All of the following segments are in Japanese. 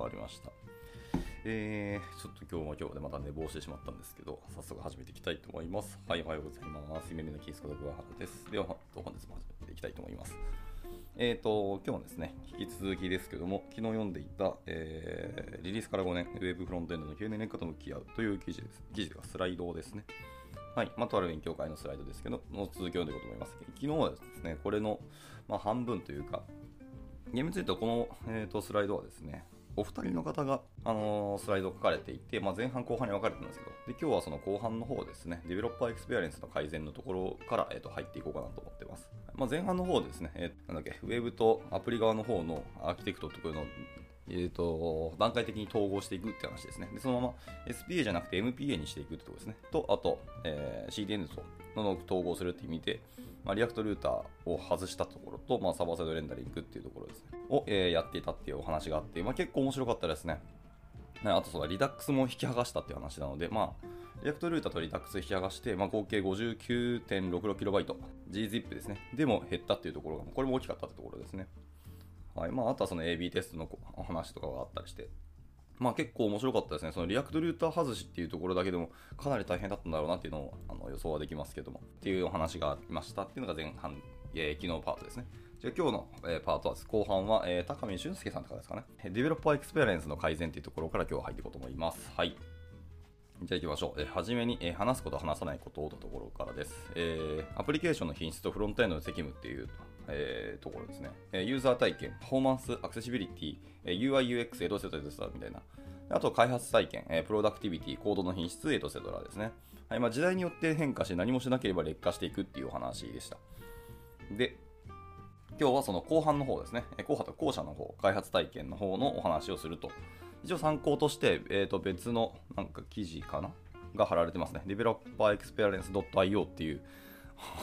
もありました。えー、ちょっと今日も今日でまた寝坊してしまったんですけど、早速始めていきたいと思います。はい、おはようございます。夢見のキースこと桑原です。では、本日も始めていきたいと思います。えーと、今日はですね、引き続きですけども、昨日読んでいた、えー、リリースから5年、ウェブフロントエンドの9年年間と向き合うという記事です。記事がスライドですね。はい。まあ、とある勉強会のスライドですけど、の続きを読んでいこうと思います。昨日はですね、これの、まあ、半分というか、厳密に言うと、この、えーとスライドはですね、お二人の方が、あのー、スライドを書かれていて、まあ、前半後半に分かれてるんですけど、で今日はその後半の方ですね、 Developer Experience の改善のところから、えー、と入っていこうかなと思ってます。まあ、前半の方ですね、えー、なんだっけ、ウェブとアプリ側の方のアーキテクトというのえーと、段階的に統合していくって話ですね。でそのまま SPA じゃなくて MPA にしていくってことですね。と、あと、えー、CDN との統合するっていう意味で、まあ、 React Router を外したところと、まあ、サーバーサイドレンダリングっていうところですね。を、えー、やっていたっていうお話があって、まあ、結構面白かったですね。あとそうだ、 Redux も引き剥がしたっていう話なので、まあ、 React Router と Redux 引き剥がして、まあ、合計 59.66KB、gzip ですね。でも減ったっていうところが、これも大きかったってところですね。はいまあ、あとはその AB テストのお話とかがあったりして、まあ、結構面白かったですね。その React Router 外しっていうところだけでもかなり大変だったんだろうなっていうのをあの予想はできますけども、っていうお話がありましたっていうのが前半、えー、昨日パートですね。じゃあ今日の、えー、パートは後半は、えー、高見俊介さんとかですかね。 Developer Experience の改善っていうところから今日は入っていこうと思います。はい。じゃあ行きましょう。えー、はじめに、えー、話すこと話さないことというところからです。えー、アプリケーションの品質とフロントエンドの責務っていうえー、ところですね。ユーザー体験、パフォーマンス、アクセシビリティ、UI、UX、 et cetera ですみたいな。あと、開発体験、 productivity、コードの品質、 et cetera ですね。はいまあ、時代によって変化し、何もしなければ劣化していくっていうお話でした。で、今日はその後半の方ですね。後半と後者の方、開発体験の方のお話をすると。一応参考として、えー、と別のなんか記事かな？が貼られてますね。developerexperience.io っていう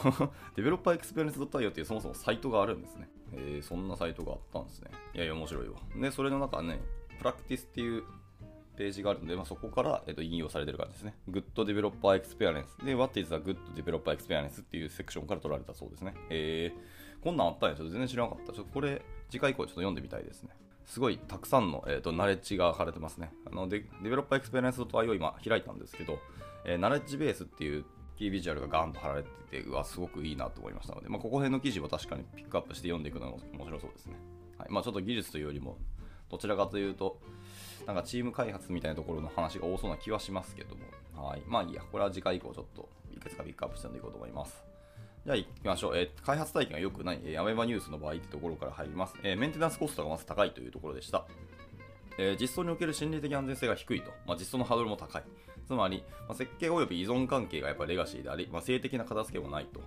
Developer Experience .io っていうそもそもサイトがあるんですね。えー、そんなサイトがあったんですね。いやいや、面白いわ。で、それの中ね、プラクティスっていうページがあるので、まあ、そこから、えー、と引用されてる感じですね。Good Developer Experience で、What is a Good Developer Experience っていうセクションから取られたそうですね。えー、こんなんあったんやちょっと全然知らなかった。ちょっとこれ、次回以降ちょっと読んでみたいですね。すごいたくさんの、えーと、ナレッジが書かれてますね。あのデデベロッパーエクスペリエンス .io 今開いたんですけど、えー、 Knowledge Base っていうキービジュアルがガンと貼られてて、うわ、すごくいいなと思いましたので、まあ、ここ辺の記事は確かにピックアップして読んでいくのが面白そうですね。はいまあ、ちょっと技術というよりも、どちらかというと、なんかチーム開発みたいなところの話が多そうな気はしますけども、はい。まあいいや、これは次回以降ちょっといくつかピックアップしてんでいこうと思います。じゃあ行きましょう。えー、開発体験が良くない、えー、アメバニュースの場合ってところから入ります。えー、メンテナンスコストがまず高いというところでした。えー、実装における心理的安全性が低いと、まあ、実装のハードルも高い。つまり、まあ、設計及び依存関係がやっぱレガシーであり、まあ、性的な片付けもないと。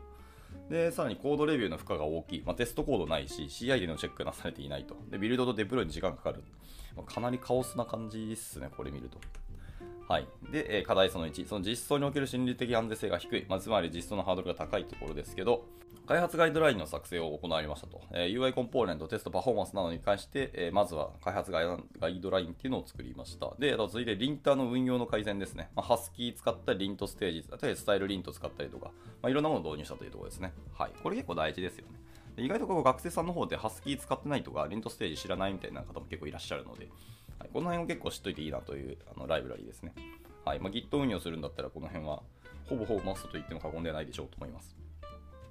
で、さらにコードレビューの負荷が大きい。まあ、テストコードないし、CI でのチェックがなされていないと。で、ビルドとデプロイに時間かかる。まあ、かなりカオスな感じですね、これ見ると。はい。で、え課題その1、その実装における心理的安全性が低い、まあ、つまり実装のハードルが高いところですけど、開発ガイドラインの作成を行いましたと。えー、UI コンポーネント、テスト、パフォーマンスなどに関して、えー、まずは開発ガイドラインっていうのを作りました。で、あと続いてリンターの運用の改善ですね。まあ、ハスキー使ったリントステージ、例えばスタイルリント使ったりとか、まあ、いろんなものを導入したというところですね。はい。これ結構大事ですよね。意外とここ学生さんの方でハスキー使ってないとか、リントステージ知らないみたいな方も結構いらっしゃるので、はい、この辺を結構知っといていいなというあのライブラリですね。はいまあ、Git 運用するんだったら、この辺はほぼほぼマストと言っても過言ではないでしょうと思います。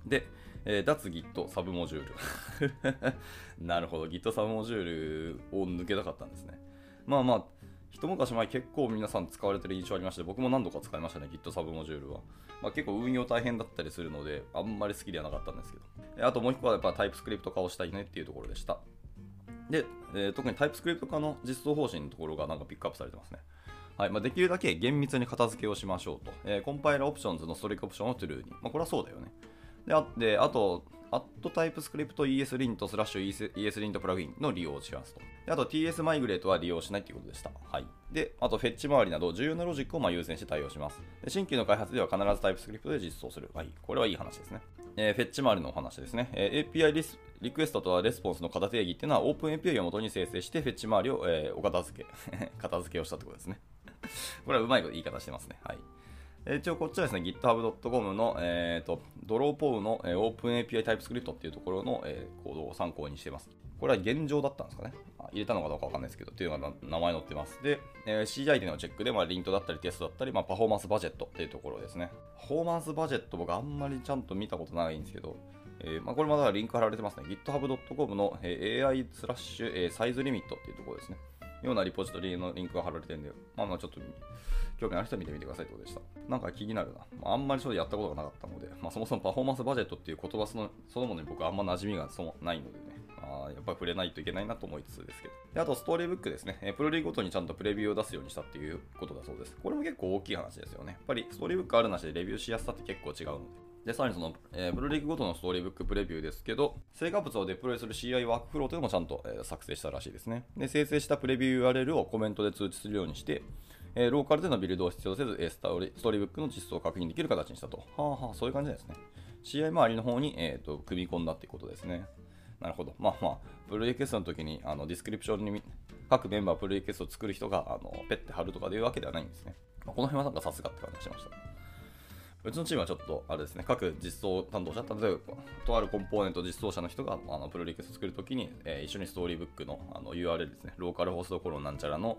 で、えー、脱 Git サブモジュール。なるほど、Git サブモジュールを抜けたかったんですね。まあまあ、一昔前結構皆さん使われてる印象ありまして、僕も何度か使いましたね、Git サブモジュールは。まあ、結構運用大変だったりするので、あんまり好きではなかったんですけど。あともう一個はやっぱ TypeScript 化をしたいねっていうところでした。で、えー、特に TypeScript 化の実装方針のところがなんかピックアップされてますね。はいまあ、できるだけ厳密に型付けをしましょうと。えー、 compilerOptions の strict オプションを true に。まあ、これはそうだよね。で、あであと、アット TypeScript ESLint スラッシュ ESLint プラグインの利用をしますと。あと TS マイグレートは利用しないということでした。はい。で、あとフェッチ周りなど重要なロジックをま優先して対応します。新規の開発では必ずタイプスクリプトで実装する。はい。これはいい話ですね。えー、フェッチ周りのお話ですね。えー、API リスリクエストとはレスポンスの型定義っていうのは OpenAPI を元に生成してフェッチ周りを、えー、お片付け、片付けをしたってことですね。これはうまい言い方してますね。はい。一応こっちはですね、github.com の、えーと、ドローポーの、えー、OpenAPI TypeScript っていうところの、えー、コードを参考にしています。これは現状だったんですかね。入れたのかどうかわかんないですけど、っていうのが名前載ってます。で、えー、CI でのチェックで、まあ、リントだったりテストだったり、まあ、パフォーマンスバジェットっていうところですね。パフォーマンスバジェット僕あんまりちゃんと見たことないんですけど、えー、まあ、これまだリンク貼られてますね。github.com の、えー、AI スラッシュ、え、サイズリミットっていうところですね。ようなリポジトリのリンクが貼られてるんで、まあまあちょっと興味ある人は見てみてくださいってことでした。なんか気になるな。まあ、あんまりちょっとやったことがなかったので、まあそもそもパフォーマンスバジェットっていう言葉そのそのものに僕あんま馴染みがそのないのでね、まあ、やっぱり触れないといけないなと思いつつですけど。で、あとストーリーブックですね。プロリーごとにちゃんとプレビューを出すようにしたっていうことだそうです。これも結構大きい話ですよね。やっぱりストーリーブックあるなしでレビューしやすさって結構違うので。で、さらにその、えー、プルリクごとの Storybook プレビューですけど、成果物をデプロイする CI ワークフローというのもちゃんと、えー、作成したらしいですね。で、生成したプレビュー URL をコメントで通知するようにして、えー、ローカルでのビルドを必要せず、ストーリー Storybook の実装を確認できる形にしたと。はあはあ、そういう感じですね。CI 周りの方に、えーと、組み込んだっていうことですね。なるほど。まあまあ、プルリクエストの時にあのディスクリプションに各メンバープルリクエストを作る人があのペッて貼るとかでいうわけではないんですね。まあ、この辺はなんかさすがって感じがしました。うちのチームはちょっと、あれですね、各実装担当者、例えば、とあるコンポーネント実装者の人が、あのプロリクスト作るときに、えー、一緒にストーリーブックのあの URL ですね、ローカルホストコロンなんちゃらの、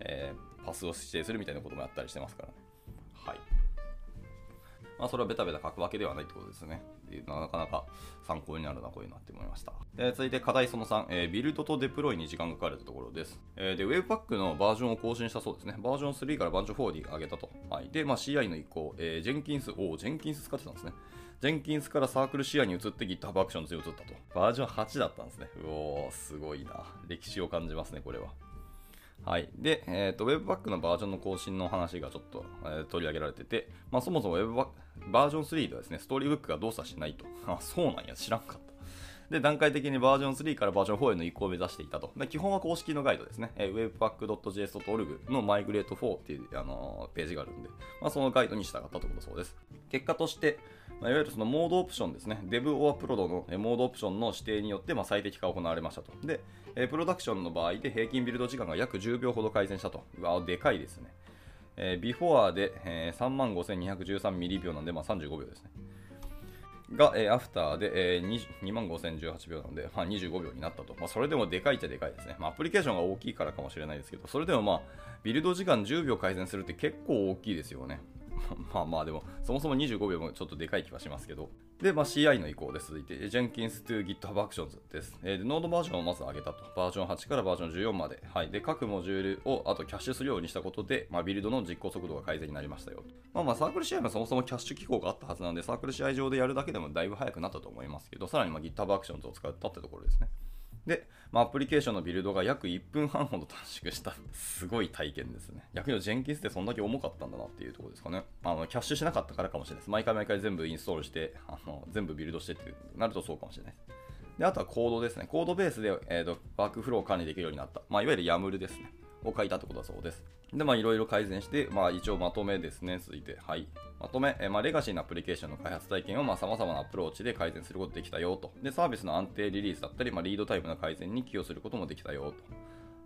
えー、パスを指定するみたいなこともやったりしてますからね。はい。まあ、それはベタベタ書くわけではないってことですね。ていうのはなかなか参考になるな、こういうのって思いました。で続いて課題その3、えー、ビルドとデプロイに時間がかかるところです。えー、で、Webpack のバージョンを更新したそうですね。バージョン3からバージョン4に上げたと。はい。で、まあ、CI の移行、えー、ジェンキンス、おおジェンキンス使ってたんですね。ジェンキンスからサークル CI に移って GitHub Actions に移ったと。バージョン8だったんですね。うおー、すごいな。歴史を感じますね、これは。はい。で、えっ、ー、と、Webpack のバージョンの更新の話がちょっと、えー、取り上げられてて、まあ、そもそも Webpack バージョン3ではですね、ストーリーブックが動作しないと。あ、そうなんや、知らんかった。で、段階的にバージョン3からバージョン4への移行を目指していたと。で基本は公式のガイドですね。えー、webpack.js.org の migrate4 っていう、あのー、ページがあるんで、まあ、そのガイドに従ったということそうです。結果として、まあ、いわゆるそのモードオプションですね。Dev or Prod のモードオプションの指定によってまあ最適化が行われましたと。で、えプロダクションの場合で平均ビルド時間が約10秒ほど改善したと。うわ、でかいですね。えー、ビフォアで、えー、35,213ミリ秒なんで、まあ、35秒ですね。が、えー、アフターで、えー、25,018秒なので、まあ、25秒になったと。まあ、それでもでかいっちゃでかいですね。まあ、アプリケーションが大きいからかもしれないですけど、それでもまあ、ビルド時間10秒改善するって結構大きいですよね。まあまあでも、そもそも25秒もちょっとでかい気はしますけど。で、まあ、CI の移行で続いて、Jenkins to GitHub Actions です。えー、で、ノードバージョンをまず上げたと。バージョン8からバージョン14まで。はい。で、各モジュールをあとキャッシュするようにしたことで、まあ、ビルドの実行速度が改善になりましたよ。まあまあ、サークル CI もそもそもキャッシュ機構があったはずなので、サークル CI 上でやるだけでもだいぶ早くなったと思いますけど、さらにまあ GitHub Actions を使ったってところですね。で、まあ、アプリケーションのビルドが約1分半ほど短縮した、すごい体験ですね。逆に Jenkins ってそんだけ重かったんだなっていうところですかね。あの、キャッシュしなかったからかもしれないです。毎回毎回全部インストールして、あの全部ビルドしてってなるとそうかもしれないで。あとはコードですね。コードベースで、えーと、ワークフローを管理できるようになった。まあ、いわゆる YAML ですね。を書いたってことだそうです。で、まあ、いろいろ改善して、まあ、一応まとめですね、続いて、はい。まとめ、えまあ、レガシーなアプリケーションの開発体験を、まあ、様々なアプローチで改善することができたよと。で、サービスの安定リリースだったり、まあ、リードタイムの改善に寄与することもできたよと。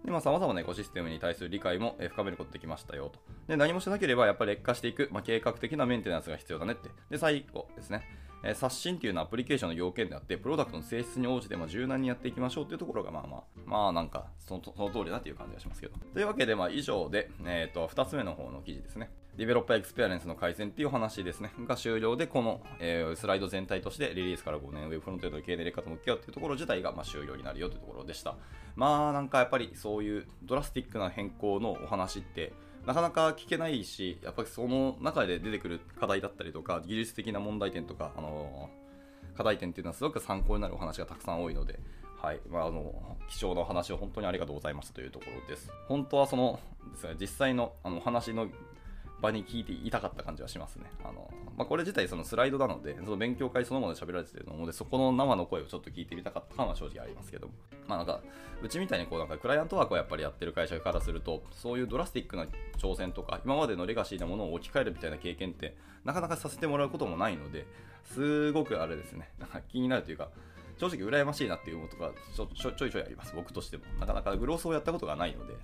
で、まあ、様々なエコシステムに対する理解も深めることができましたよと。で、何もしなければ、やっぱり劣化していく、まあ、計画的なメンテナンスが必要だねって。で、最後ですね。え刷新っていうのはアプリケーションの要件であって、プロダクトの性質に応じてま柔軟にやっていきましょうっていうところが、まあまあ、まあなんかその、その通りだっていう感じがしますけど。というわけで、まあ以上で、えっ、と、2つ目の方の記事ですね。 Developer Experience の改善っていう話ですね。が終了で、この、えー、スライド全体としてリリースから5年、ウェブフロントエンド経営の入れ方も向き合うっていうところ自体が、まあ、終了になるよというところでした。まあなんかやっぱりそういうドラスティックな変更のお話って、なかなか聞けないし、やっぱりその中で出てくる課題だったりとか、技術的な問題点とか、あの課題点っていうのはすごく参考になるお話がたくさん多いので、はいまあ、あの貴重なお話を本当にありがとうございましたというところです。本当はそのですね、実際のあの話の場に聞いていたかった感じはしますね。あのまあ、これ自体そのスライドなので、その勉強会そのもので喋られてるので、そこの生の声をちょっと聞いてみたかった感は正直ありますけど。まあなんか、うちみたいにこうなんかクライアントワークをやっぱりやってる会社からすると、そういうドラスティックな挑戦とか、今までのレガシーなものを置き換えるみたいな経験って、なかなかさせてもらうこともないので、すごくあれですね、なんか気になるというか、正直羨ましいなっていうことがちょちょいちょいあります、僕としても。なかなかグロースをやったことがないので、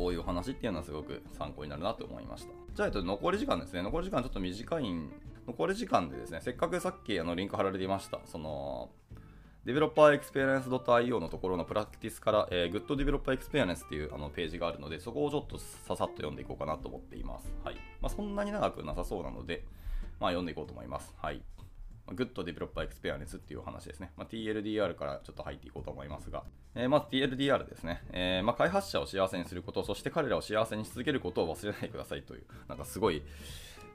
こういう話っていうのはすごく参考になるなと思いました。じゃあ、えっと、残り時間ですね。残り時間ちょっと短いん、残り時間でですね、せっかくさっきあのリンク貼られていました、その、developerexperience.io のところのプラクティスから、えー、Good Developer Experience っていうあのページがあるので、そこをちょっとささっと読んでいこうかなと思っています。はい。まあ、そんなに長くなさそうなので、まあ、読んでいこうと思います。はい。Good Developer Experience っていうお話ですね。まあ、TLDR からちょっと入っていこうと思いますが、えー、まず TLDR ですね。えー、まあ、開発者を幸せにすること、そして彼らを幸せにし続けることを忘れないでくださいという、なんかすごい、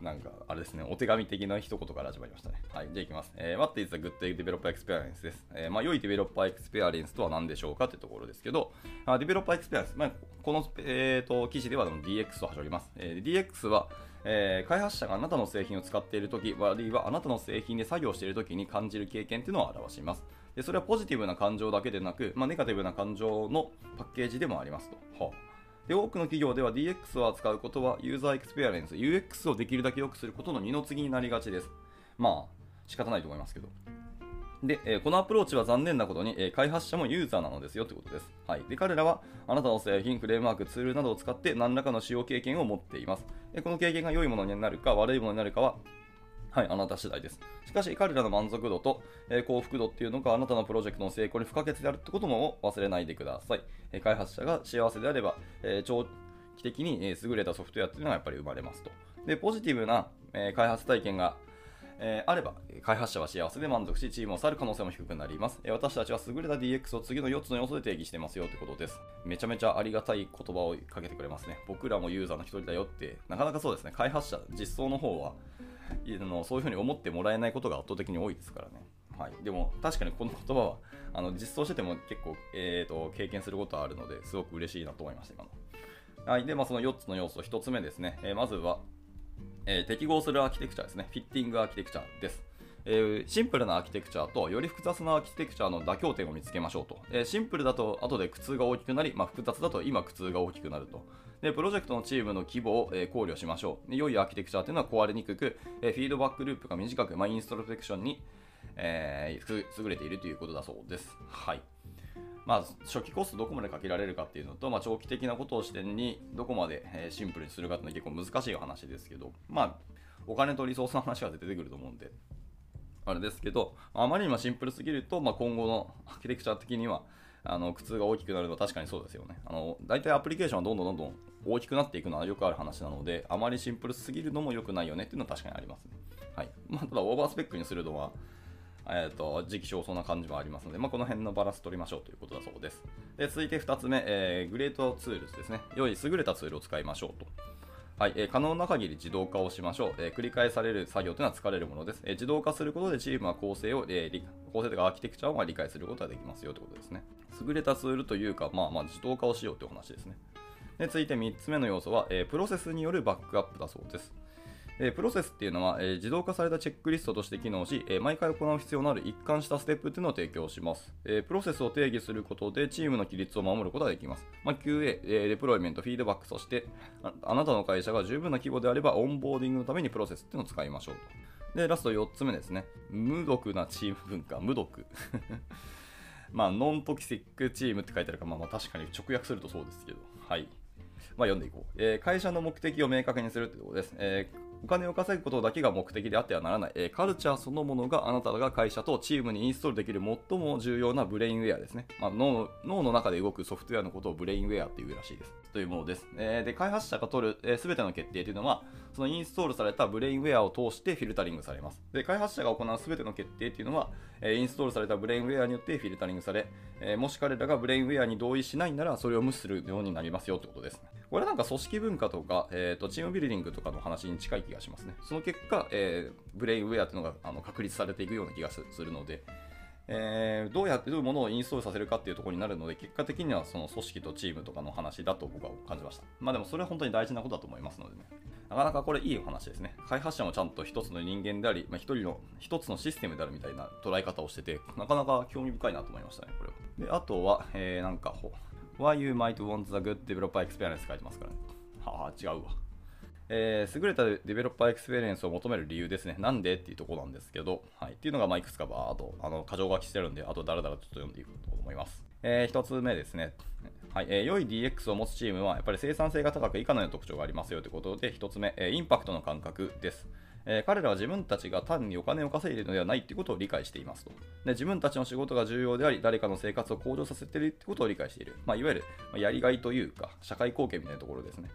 なんか、あれですね、お手紙的な一言から始まりましたね。はい、じゃあいきます。えー、What is a good developer experience? です。えー、まあ、良い developer experience とは何でしょうかというところですけど、あ developer experience、まあ、この、えーと、記事では DX を始まります。えー、DX は、えー、開発者があなたの製品を使っているとき、あるいはあなたの製品で作業しているときに感じる経験というのを表します。でそれはポジティブな感情だけでなく、まあ、ネガティブな感情のパッケージでもありますと。はあで多くの企業では DX を扱うことはユーザーエクスペアレンス、UX をできるだけ良くすることの二の次になりがちです。まあ、仕方ないと思いますけど。で、え、このアプローチは残念なことに、え、開発者もユーザーなのですよということです。はい。で、彼らはあなたの製品、フレームワーク、ツールなどを使って何らかの使用経験を持っています。え、この経験が良いものになるか悪いものになるかははい、あなた次第です。しかし、彼らの満足度と、え、幸福度っていうのがあなたのプロジェクトの成功に不可欠であるってことも忘れないでください。え、開発者が幸せであれば、え、長期的に、え優れたソフトウェアっていうのがやっぱり生まれますと。で、ポジティブな、え開発体験がえー、あれば、開発者は幸せで満足し、チームを去る可能性も低くなります。えー、私たちは優れた DX を次の4つの要素で定義してますよということです。めちゃめちゃありがたい言葉をかけてくれますね。僕らもユーザーの一人だよって、なかなかそうですね、開発者、実装の方は、のそういうふうに思ってもらえないことが圧倒的に多いですからね。はい、でも確かにこの言葉はあの実装してても結構、えーと、経験することはあるのですごく嬉しいなと思いました、今の。はい、で、まあ、その4つの要素、1つ目ですね。えー、まずは、えー、適合するアーキテクチャですね。フィッティングアーキテクチャです。えー、シンプルなアーキテクチャとより複雑なアーキテクチャの妥協点を見つけましょうと。えー、シンプルだと後で苦痛が大きくなり、まあ、複雑だと今苦痛が大きくなると。で、プロジェクトのチームの規模を、えー、考慮しましょう。で良いアーキテクチャというのは壊れにくく、えフィードバックループが短く、まあ、インストロペクションに、え優れているということだそうです。はい。まあ、初期コストどこまでかけられるかっていうのと、まあ、長期的なことを視点にどこまで、えシンプルにするかっていうのは結構難しい話ですけど、まあ、お金とリソースの話が出てくると思うんで、あれですけど、あまりにもシンプルすぎると、まあ、今後のアーキテクチャ的には、あの苦痛が大きくなるのは確かにそうですよね。あの大体アプリケーションはどんどんどんどん大きくなっていくのはよくある話なので、あまりシンプルすぎるのも良くないよねっていうのは確かにありますね。はいまあ、ただ、オーバースペックにするのは、えーと、時期尚早な感じもありますので、まあ、この辺のバランス取りましょうということだそうです。で続いて2つ目、えー、グレートツールですね。良い優れたツールを使いましょうと。はい、えー、可能な限り自動化をしましょう、えー、繰り返される作業というのは疲れるものです。えー、自動化することでチームは構成を、えー、構成とかアーキテクチャを理解することができますよということですね。優れたツールというか、まあまあ自動化をしようという話ですね。で続いて3つ目の要素は、え、プロセスによるバックアップだそうです。えプロセスっていうのは、え自動化されたチェックリストとして機能し、え毎回行う必要のある一貫したステップっていうのを提供します、えプロセスを定義することでチームの規律を守ることができます。まあ、QA、えデプロイメント、フィードバック、そしてあなたの会社が十分な規模であればオンボーディングのためにプロセスっていうのを使いましょうと。で、ラスト4つ目ですね。無毒なチーム文化、無毒。まあ、 non-toxic team って書いてあるか、まあ、まあ確かに直訳するとそうですけど、はい。まあ、読んでいこう、えー、会社の目的を明確にするということです。えーお金を稼ぐことだけが目的であってはならない、え、カルチャーそのものがあなたが会社とチームにインストールできる最も重要な brainware ですね。まあ、脳の中で動くソフトウェアのことを brainware っていうらしいです。というものです。えー、で開発者が取るすべ、えー、ての決定というのは、そのインストールされた brainware を通してフィルタリングされます。で開発者が行うすべての決定というのは、えー、インストールされた brainware によってフィルタリングされ、えー、もし彼らが brainware に同意しないなら、それを無視するようになりますよということです。これはなんか組織文化とか、えーと、チームビルディングとかの話に近い気がしますね。その結果、えー、 brainware というのがあの確立されていくような気がするので、えー、どうやってどういうものをインストールさせるかっていうところになるので、結果的にはその組織とチームとかの話だと僕は感じました。まあでもそれは本当に大事なことだと思いますのでね。なかなかこれいいお話ですね。開発者もちゃんと一つの人間であり、まあ、一人の一つのシステムであるみたいな捉え方をしてて、なかなか興味深いなと思いましたね、これは。で、あとは、えー、なんか、Why you might want the good developer experience 書いてますからね。はあ、違うわ。えー、優れた developer experience を求める理由ですね。なんでっていうところなんですけど、はい。っていうのが、まあ、いくつかバーっと、あの、箇条書きしてるんで、あとだらだらちょっと読んでいくと思います。えー、一つ目ですね。はいえー、良い DX を持つチームはやっぱり生産性が高く以下のような特徴がありますよということで、1つ目、えー、インパクトの感覚です。えー、彼らは自分たちが単にお金を稼いでいるのではないということを理解していますとで。自分たちの仕事が重要であり、誰かの生活を向上させているということを理解している。まあ、いわゆる、まあやりがいというか、社会貢献みたいなところですね。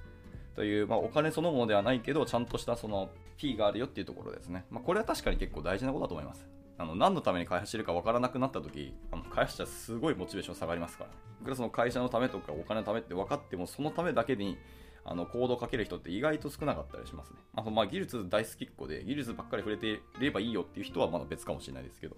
という、まあ、お金そのものではないけど、ちゃんとしたその P があるよっていうところですね。まあ、これは確かに結構大事なことだと思います。あの何のために開発してるか分からなくなった時あの開発者すごいモチベーション下がりますからいくらその会社のためとかお金のためって分かってもそのためだけにあのコードをかける人って意外と少なかったりしますね。あとまあ技術大好きっ子で技術ばっかり触れていればいいよっていう人はまだ別かもしれないですけど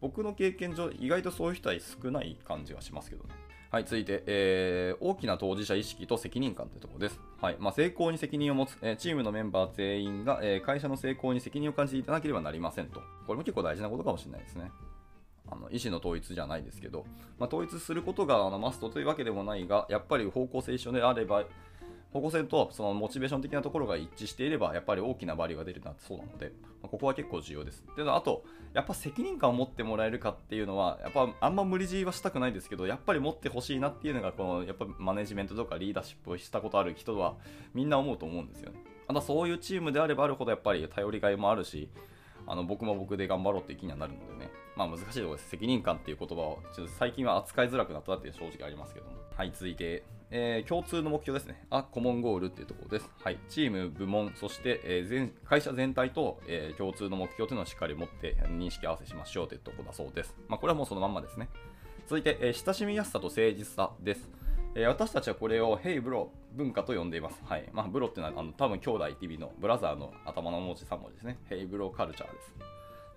僕の経験上意外とそういう人は少ない感じがしますけどね。はい、続いて、えー、大きな当事者意識と責任感というところです。はいまあ、成功に責任を持つ、えー、チームのメンバー全員が、えー、会社の成功に責任を感じていただければなりませんと。これも結構大事なことかもしれないですね。あの意思の統一じゃないですけど、まあ、統一することがあのマストというわけでもないが、やっぱり方向性一緒であれば、方向性とそのモチベーション的なところが一致していれば、やっぱり大きなバリューが出るなそうなので、ま、ここは結構重要です。で、あと、やっぱ責任感を持ってもらえるかっていうのは、やっぱあんま無理強いはしたくないですけど、やっぱり持ってほしいなっていうのが、このやっぱマネジメントとかリーダーシップをしたことある人は、みんな思うと思うんですよね。たそういうチームであればあるほど、やっぱり頼りがいもあるし、あの僕も僕で頑張ろうっていう気にはなるのでね、まあ難しいところです。責任感っていう言葉を、ちょっと最近は扱いづらくなったっていう正直ありますけども。はい、続いて、えー、共通の目標ですね。あ、コモンゴールっていうところです。はい。チーム、部門、そして、えー、全会社全体と、えー、共通の目標というのをしっかり持って認識合わせしましょうというところだそうです。まあ、これはもうそのまんまですね。続いて、え親しみやすさと誠実さです。え私たちはこれを Hey Bro 文化と呼んでいます。はい。まあ、ブロっていうのはあの多分兄弟 TV のブラザーの頭の文字3文字ですね。Hey Bro カルチャーです。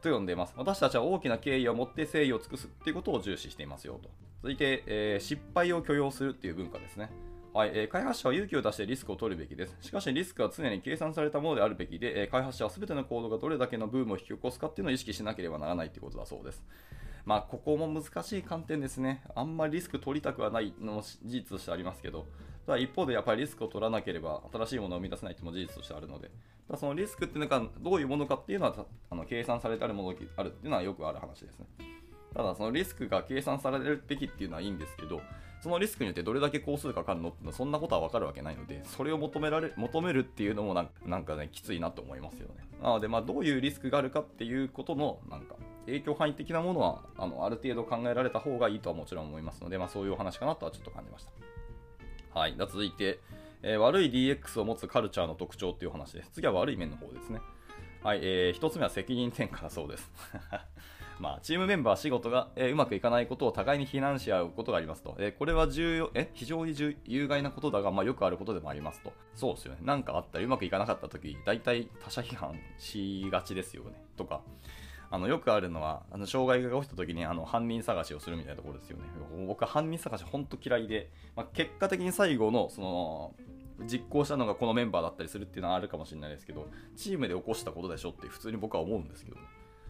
と呼んでいます。私たちは大きな敬意を持って誠意を尽くすっていうことを重視していますよと。続いて、えー、失敗を許容するっていう文化ですね。はい、えー、開発者は勇気を出してリスクを取るべきです。しかしリスクは常に計算されたものであるべきで、えー、開発者は全てのコードがどれだけのブームを引き起こすかっていうのを意識しなければならないということだそうです。まあ、ここも難しい観点ですね。あんまりリスク取りたくはないのも事実としてありますけど、ただ一方でやっぱりリスクを取らなければ新しいものを生み出せないというのも事実としてあるので、だそのリスクっていうのがどういうものかっていうのはあの計算されてあるものがあるっていうのはよくある話ですね。ただそのリスクが計算されるべきっていうのはいいんですけど、そのリスクによってどれだけ工数かかるのってそんなことは分かるわけないので、それを求められ求めるっていうのもなんかね、きついなと思いますよね。なので、まあ、どういうリスクがあるかっていうことの、なんか、影響範囲的なものはあのある程度考えられた方がいいとはもちろん思いますので、まあ、そういうお話かなとはちょっと感じました。はい、続いて、えー、悪い DX を持つカルチャーの特徴っていう話です。次は悪い面の方ですね。はい、えー、1つ目は責任転嫁だそうです。まあ、チームメンバー仕事が、えー、うまくいかないことを互いに非難し合うことがありますと。えー、これは重要、え、非常に有害なことだが、まあ、よくあることでもありますと。そうですよね。なんかあったりうまくいかなかった時、大体他者批判しがちですよね。とか。あのよくあるのは、あの障害が起きた時にあの犯人探しをするみたいなところですよね。僕は犯人探し本当嫌いで、まあ、結果的に最後のその実行したのがこのメンバーだったりするっていうのはあるかもしれないですけど、チームで起こしたことでしょって普通に僕は思うんですけど、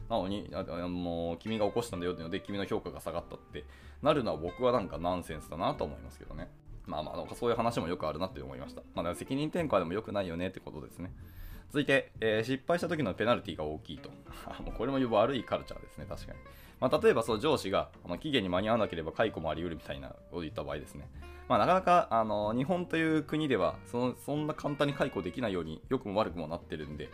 なのに、あの君が起こしたんだよっていうので、君の評価が下がったってなるのは僕はなんかナンセンスだなと思いますけどね。まあまあ、なんかそういう話もよくあるなって思いました。まあ、責任転嫁でも良くないよねってことですね。続いて、えー、失敗した時のペナルティが大きいと。もうこれも悪いカルチャーですね、確かに。まあ、例えばその上司があの期限に間に合わなければ解雇もあり得るみたいなことを言った場合ですね。まあ、なかなかあの日本という国ではそのそんな簡単に解雇できないように良くも悪くもなってるんで、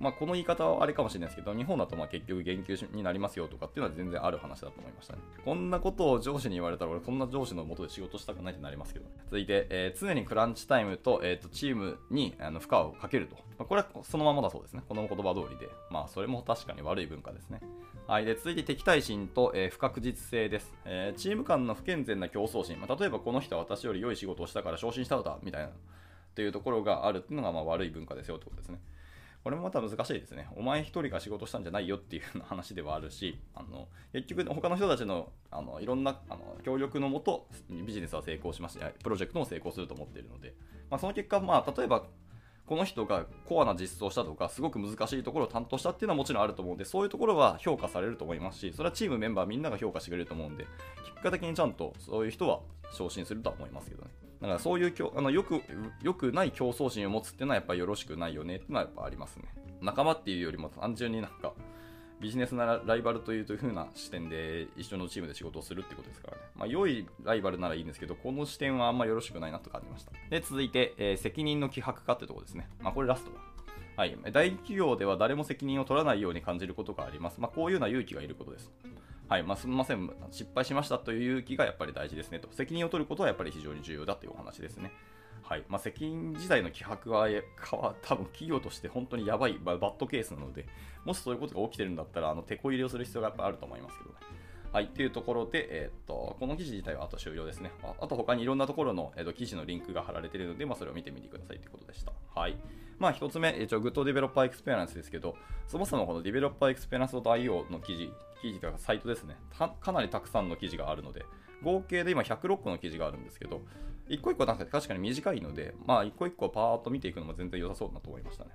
まあ、この言い方はあれかもしれないですけど、日本だとまあ結局減給になりますよとかっていうのは全然ある話だと思いましたね。こんなことを上司に言われたら、俺、こんな上司のもとで仕事したくないってなりますけど、ね続いて、えー、常にクランチタイムと,、えー、とチームにあの負荷をかけると。まあ、これはそのままだそうですね。この言葉通りで。まあ、それも確かに悪い文化ですね。はい。で、続いて敵対心と、えー、不確実性です。えー、チーム間の不健全な競争心。まあ、例えばこの人は私より良い仕事をしたから昇進したのだ、みたいな。というところがあるっていうのがまあ悪い文化ですよってことですね。これもまた難しいですね。お前一人が仕事したんじゃないよっていう話ではあるし、あの結局他の人たちのあのいろんなあの協力のもとビジネスは成功しまして、プロジェクトも成功すると思っているので、まあ、その結果、まあ、例えばこの人がコアな実装したとか、すごく難しいところを担当したっていうのはもちろんあると思うんで、そういうところは評価されると思いますし、それはチームメンバーみんなが評価してくれると思うんで、結果的にちゃんとそういう人は昇進するとは思いますけどね。だからそういうあのよくよくない競争心を持つっていうのはやっぱよろしくないよねっていうのはやっぱありますね。仲間っていうよりも単純になんか、ビジネスなライバルというという風な視点で一緒のチームで仕事をするってことですからね。まあ、良いライバルならいいんですけど、この視点はあんまよろしくないなと感じました。で、続いて、えー、責任の希薄化ってとこですね。まあ、これラストだ。はい、大企業では誰も責任を取らないように感じることがあります。まあ、こういうような勇気がいることです。はいまあ、すみません、失敗しましたという勇気がやっぱり大事ですねと。責任を取ることはやっぱり非常に重要だというお話ですね。はいまあ、責任自体の希薄は多分企業として本当にやばい、 bad case なので、もしそういうことが起きてるんだったら、あのテコ入れをする必要がやっぱあると思いますけどね。はい、というところで、えー、っとこの記事自体はあと終了ですね。ああと他にいろんなところの、えー、っと記事のリンクが貼られているので、まあ、それを見てみてくださいということでした。はい。まあ、1つ目、一応、 good developer experience ですけど、そもそもこのデベロッパーエクスペリエンス .io の記事、記事というかサイトですねかなりたくさんの記事があるので、合計で今106個の記事があるんですけど、一個一個なんか確かに短いので、まあ一個一個パーッと見ていくのも全然良さそうだなと思いましたね。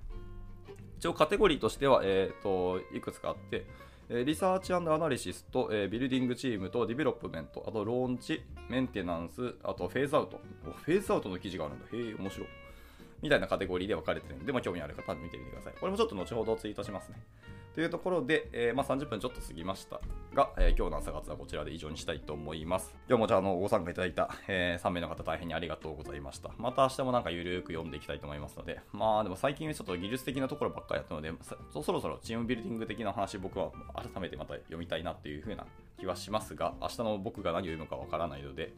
一応カテゴリーとしては、えーと、いくつかあって、 research analysis と、え、 building team と development、あとローンチ、メンテナンス、あと phase out。phase out の記事があるんだ。へえ、面白い。みたいなカテゴリーで分かれてるんで、まあ、興味ある方は見てみてください。これもちょっと後ほどツイートしますね。というところで、えー、まあ、30分ちょっと過ぎましたが、えー、今日の朝活はこちらで以上にしたいと思います。今日もじゃあのご参加いただいた、えー、3名の方大変にありがとうございました。また明日もなんかゆるく読んでいきたいと思いますので、まあでも最近ちょっと技術的なところばっかりやったので、そろそろチームビルディング的な話僕は改めてまた読みたいなっていう風な気はしますが、明日の僕が何を言うのかわからないので、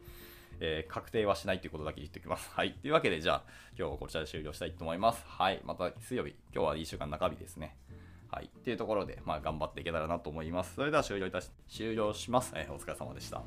えー、確定はしないということだけ言っておきます。はい。というわけで、じゃあ、今日はこちらで終了したいと思います。はい。また水曜日、今日は1週間中日ですね。はい。っていうところで、まあ、頑張っていけたらなと思います。それでは終了いたし、終了します。えー、お疲れ様でした。